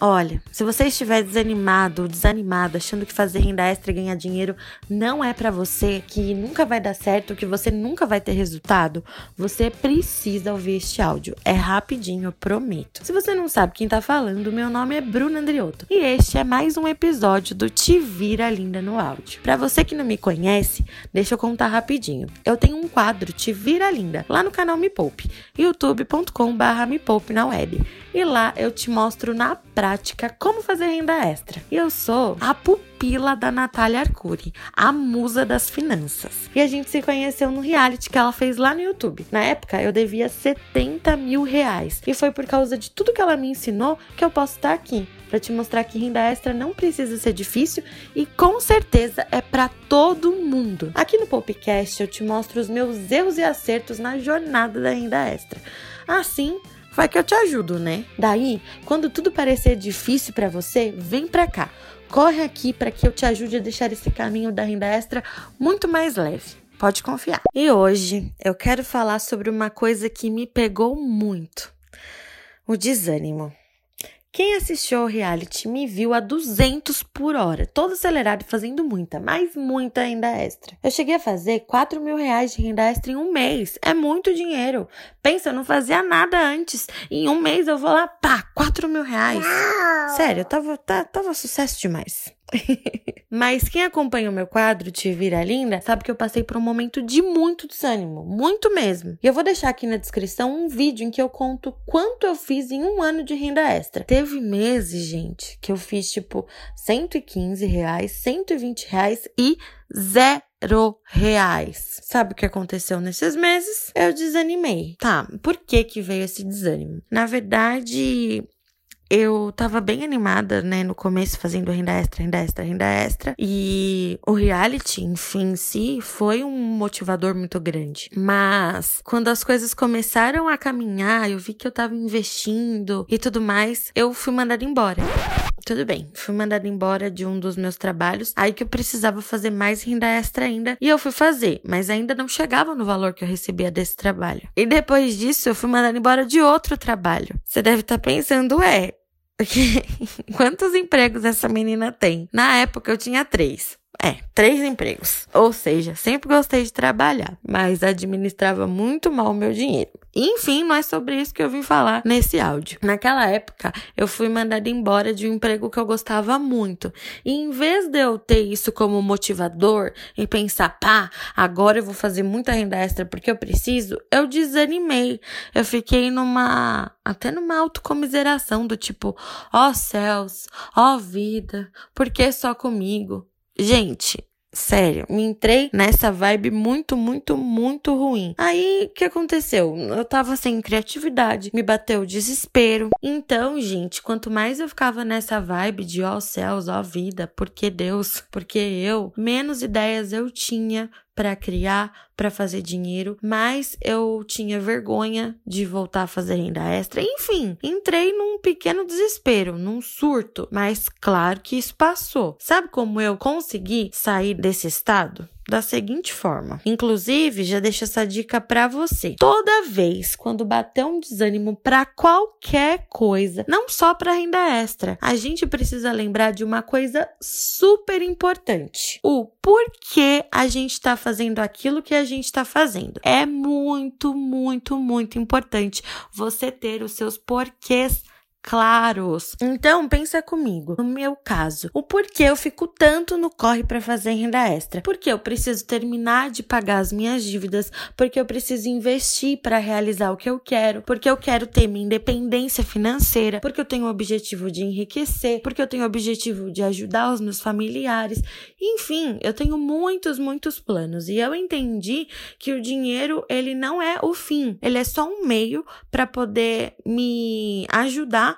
Olha, se você estiver desanimado desanimado, achando que fazer renda extra e ganhar dinheiro não é para você, que nunca vai dar certo, que você nunca vai ter resultado, você precisa ouvir este áudio. É rapidinho, eu prometo. Se você não sabe quem tá falando, meu nome é Bruna Andriotto e este é mais um episódio do Te Vira Linda no áudio. Para você que não me conhece, deixa eu contar rapidinho. Eu tenho um quadro Te Vira Linda lá no canal Me Poupe, youtube.com/me na web. E lá eu te mostro na prática como fazer renda extra. Eu sou a pupila da Natália Arcuri, a musa das finanças. E a gente se conheceu no reality que ela fez lá no YouTube. Na época eu devia 70 mil reais. E foi por causa de tudo que ela me ensinou que eu posso estar aqui para te mostrar que renda extra não precisa ser difícil e com certeza é para todo mundo. Aqui no Popcast eu te mostro os meus erros e acertos na jornada da renda extra. Assim, vai que eu te ajudo, né? Daí, quando tudo parecer difícil para você, vem para cá. Corre aqui para que eu te ajude a deixar esse caminho da renda extra muito mais leve. Pode confiar. E hoje eu quero falar sobre uma coisa que me pegou muito: o desânimo. Quem assistiu ao reality me viu a 200 por hora, todo acelerado e fazendo muita, mas muita renda extra. Eu cheguei a fazer 4 mil reais de renda extra em um mês. É muito dinheiro. Pensa, eu não fazia nada antes. Em um mês eu vou lá, pá, 4 mil reais. Sério, tava, tá, tava sucesso demais. Mas quem acompanha o meu quadro Te Vira Linda sabe que eu passei por um momento de muito desânimo, muito mesmo. E eu vou deixar aqui na descrição um vídeo em que eu conto quanto eu fiz em um ano de renda extra. Teve meses, gente, que eu fiz tipo 115 reais, 120 reais e zero reais. Sabe o que aconteceu nesses meses? Eu desanimei. Tá, por que que veio esse desânimo? Na verdade, eu tava bem animada, né, no começo, fazendo renda extra, renda extra, renda extra. E o reality, enfim, em si, foi um motivador muito grande. Mas, quando as coisas começaram a caminhar, eu vi que eu tava investindo e tudo mais, eu fui mandada embora. Tudo bem, fui mandada embora de um dos meus trabalhos, aí que eu precisava fazer mais renda extra ainda, e eu fui fazer, mas ainda não chegava no valor que eu recebia desse trabalho. E depois disso, eu fui mandada embora de outro trabalho. Você deve estar tá pensando, é, quantos empregos essa menina tem? Na época eu tinha três. É, três empregos. Ou seja, sempre gostei de trabalhar, mas administrava muito mal o meu dinheiro. Enfim, é sobre isso que eu vim falar nesse áudio. Naquela época, eu fui mandada embora de um emprego que eu gostava muito. E em vez de eu ter isso como motivador e pensar, pá, agora eu vou fazer muita renda extra porque eu preciso, eu desanimei. Eu fiquei numa, até numa autocomiseração do tipo, ó oh, céus, ó oh, vida, por que só comigo? Gente, Sério, me entrei nessa vibe muito, muito, muito ruim. Aí, o que aconteceu? Eu tava sem criatividade, me bateu o desespero. Então, gente, quanto mais eu ficava nessa vibe de ó oh, céus, ó oh, vida, por que Deus, por que eu, menos ideias eu tinha para criar, para fazer dinheiro, mas eu tinha vergonha de voltar a fazer renda extra. Enfim, entrei num pequeno desespero, num surto, mas claro que isso passou. Sabe como eu consegui sair desse estado? Da seguinte forma. Inclusive, já deixo essa dica para você. Toda vez quando bater um desânimo para qualquer coisa, não só para renda extra, a gente precisa lembrar de uma coisa super importante. O porquê a gente está fazendo aquilo que a gente está fazendo. É muito, muito, muito importante você ter os seus porquês claros. Então, pensa comigo, no meu caso, o porquê eu fico tanto no corre para fazer renda extra? Porque eu preciso terminar de pagar as minhas dívidas, porque eu preciso investir para realizar o que eu quero, porque eu quero ter minha independência financeira, porque eu tenho o objetivo de enriquecer, porque eu tenho o objetivo de ajudar os meus familiares. Enfim, eu tenho muitos, muitos planos e eu entendi que o dinheiro, ele não é o fim, ele é só um meio para poder me ajudar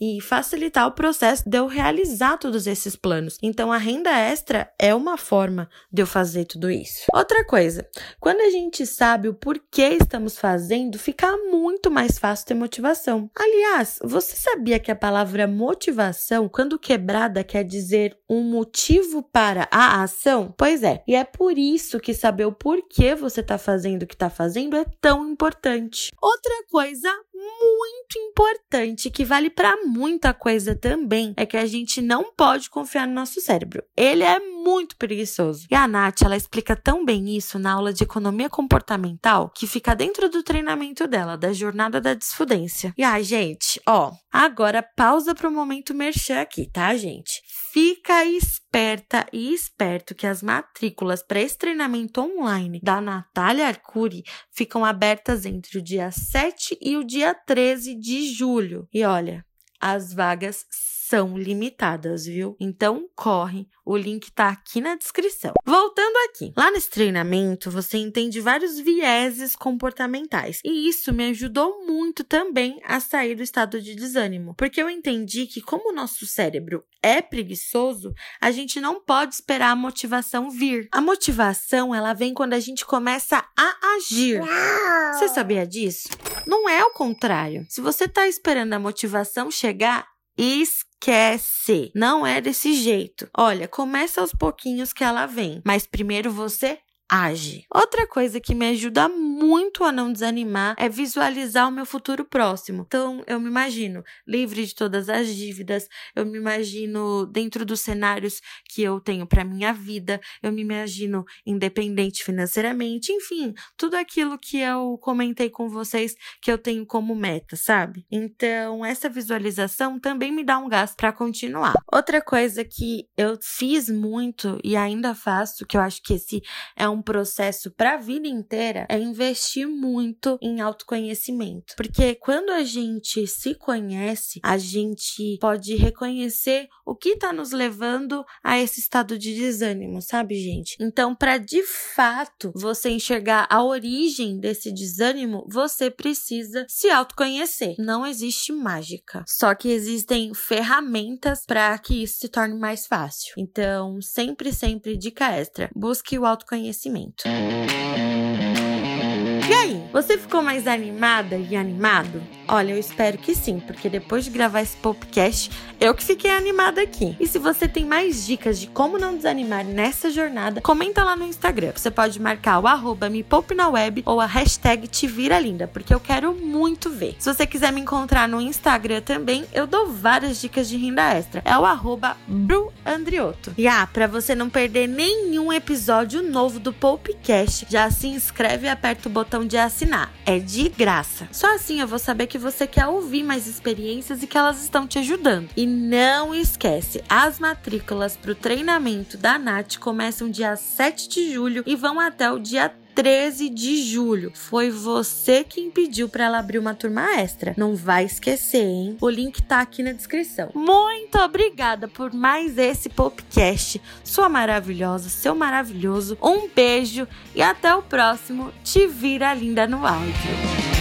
e facilitar o processo de eu realizar todos esses planos. Então, a renda extra é uma forma de eu fazer tudo isso. Outra coisa, quando a gente sabe o porquê estamos fazendo, fica muito mais fácil ter motivação. Aliás, você sabia que a palavra motivação, quando quebrada, quer dizer um motivo para a ação? Pois é, e é por isso que saber o porquê você está fazendo o que está fazendo é tão importante. Outra coisa muito importante que vale para muita coisa também é que a gente não pode confiar no nosso cérebro. Ele é muito preguiçoso. E a Nath, ela explica tão bem isso na aula de economia comportamental que fica dentro do treinamento dela, da jornada da desfudência. E ai, gente, ó, agora pausa pro momento merchan aqui, tá, gente? Fica esperta e esperto que as matrículas para esse treinamento online da Natália Arcuri ficam abertas entre o dia 7 e o dia 13 de julho. E olha, as vagas são limitadas, viu? Então corre, o link tá aqui na descrição. Voltando aqui, lá nesse treinamento você entende vários vieses comportamentais e isso me ajudou muito também a sair do estado de desânimo, porque eu entendi que como o nosso cérebro é preguiçoso, a gente não pode esperar a motivação vir. A motivação ela vem quando a gente começa a agir. Você sabia disso? Não é o contrário. Se você tá esperando a motivação chegar, esquece. Não é desse jeito. Olha, começa aos pouquinhos que ela vem, mas primeiro você age. Outra coisa que me ajuda muito a não desanimar é visualizar o meu futuro próximo. Então, eu me imagino livre de todas as dívidas, eu me imagino dentro dos cenários que eu tenho para minha vida, eu me imagino independente financeiramente, enfim, tudo aquilo que eu comentei com vocês que eu tenho como meta, sabe? Então, essa visualização também me dá um gás para continuar. Outra coisa que eu fiz muito e ainda faço, que eu acho que esse é um um processo para a vida inteira é investir muito em autoconhecimento. Porque quando a gente se conhece, a gente pode reconhecer o que está nos levando a esse estado de desânimo, sabe, gente? Então, para de fato você enxergar a origem desse desânimo, você precisa se autoconhecer. Não existe mágica, só que existem ferramentas para que isso se torne mais fácil. Então, sempre, sempre dica extra: busque o autoconhecimento conhecimento. E aí, você ficou mais animada e animado? Olha, eu espero que sim, porque depois de gravar esse podcast, eu que fiquei animada aqui. E se você tem mais dicas de como não desanimar nessa jornada, comenta lá no Instagram. Você pode marcar o arroba me poupe na web ou a hashtag te vira linda, porque eu quero muito ver. Se você quiser me encontrar no Instagram também, eu dou várias dicas de renda extra. É o arroba bruandrioto. E ah, pra você não perder nenhum episódio novo do Popcast, já se inscreve e aperta o botão de assinar. É de graça. Só assim eu vou saber que você quer ouvir mais experiências e que elas estão te ajudando. E não esquece, as matrículas para o treinamento da Nath começam dia 7 de julho e vão até o dia 13 de julho. Foi você quem pediu para ela abrir uma turma extra. Não vai esquecer, hein? O link tá aqui na descrição. Muito obrigada por mais esse podcast. Sua maravilhosa, seu maravilhoso. Um beijo e até o próximo. Te vira linda no áudio.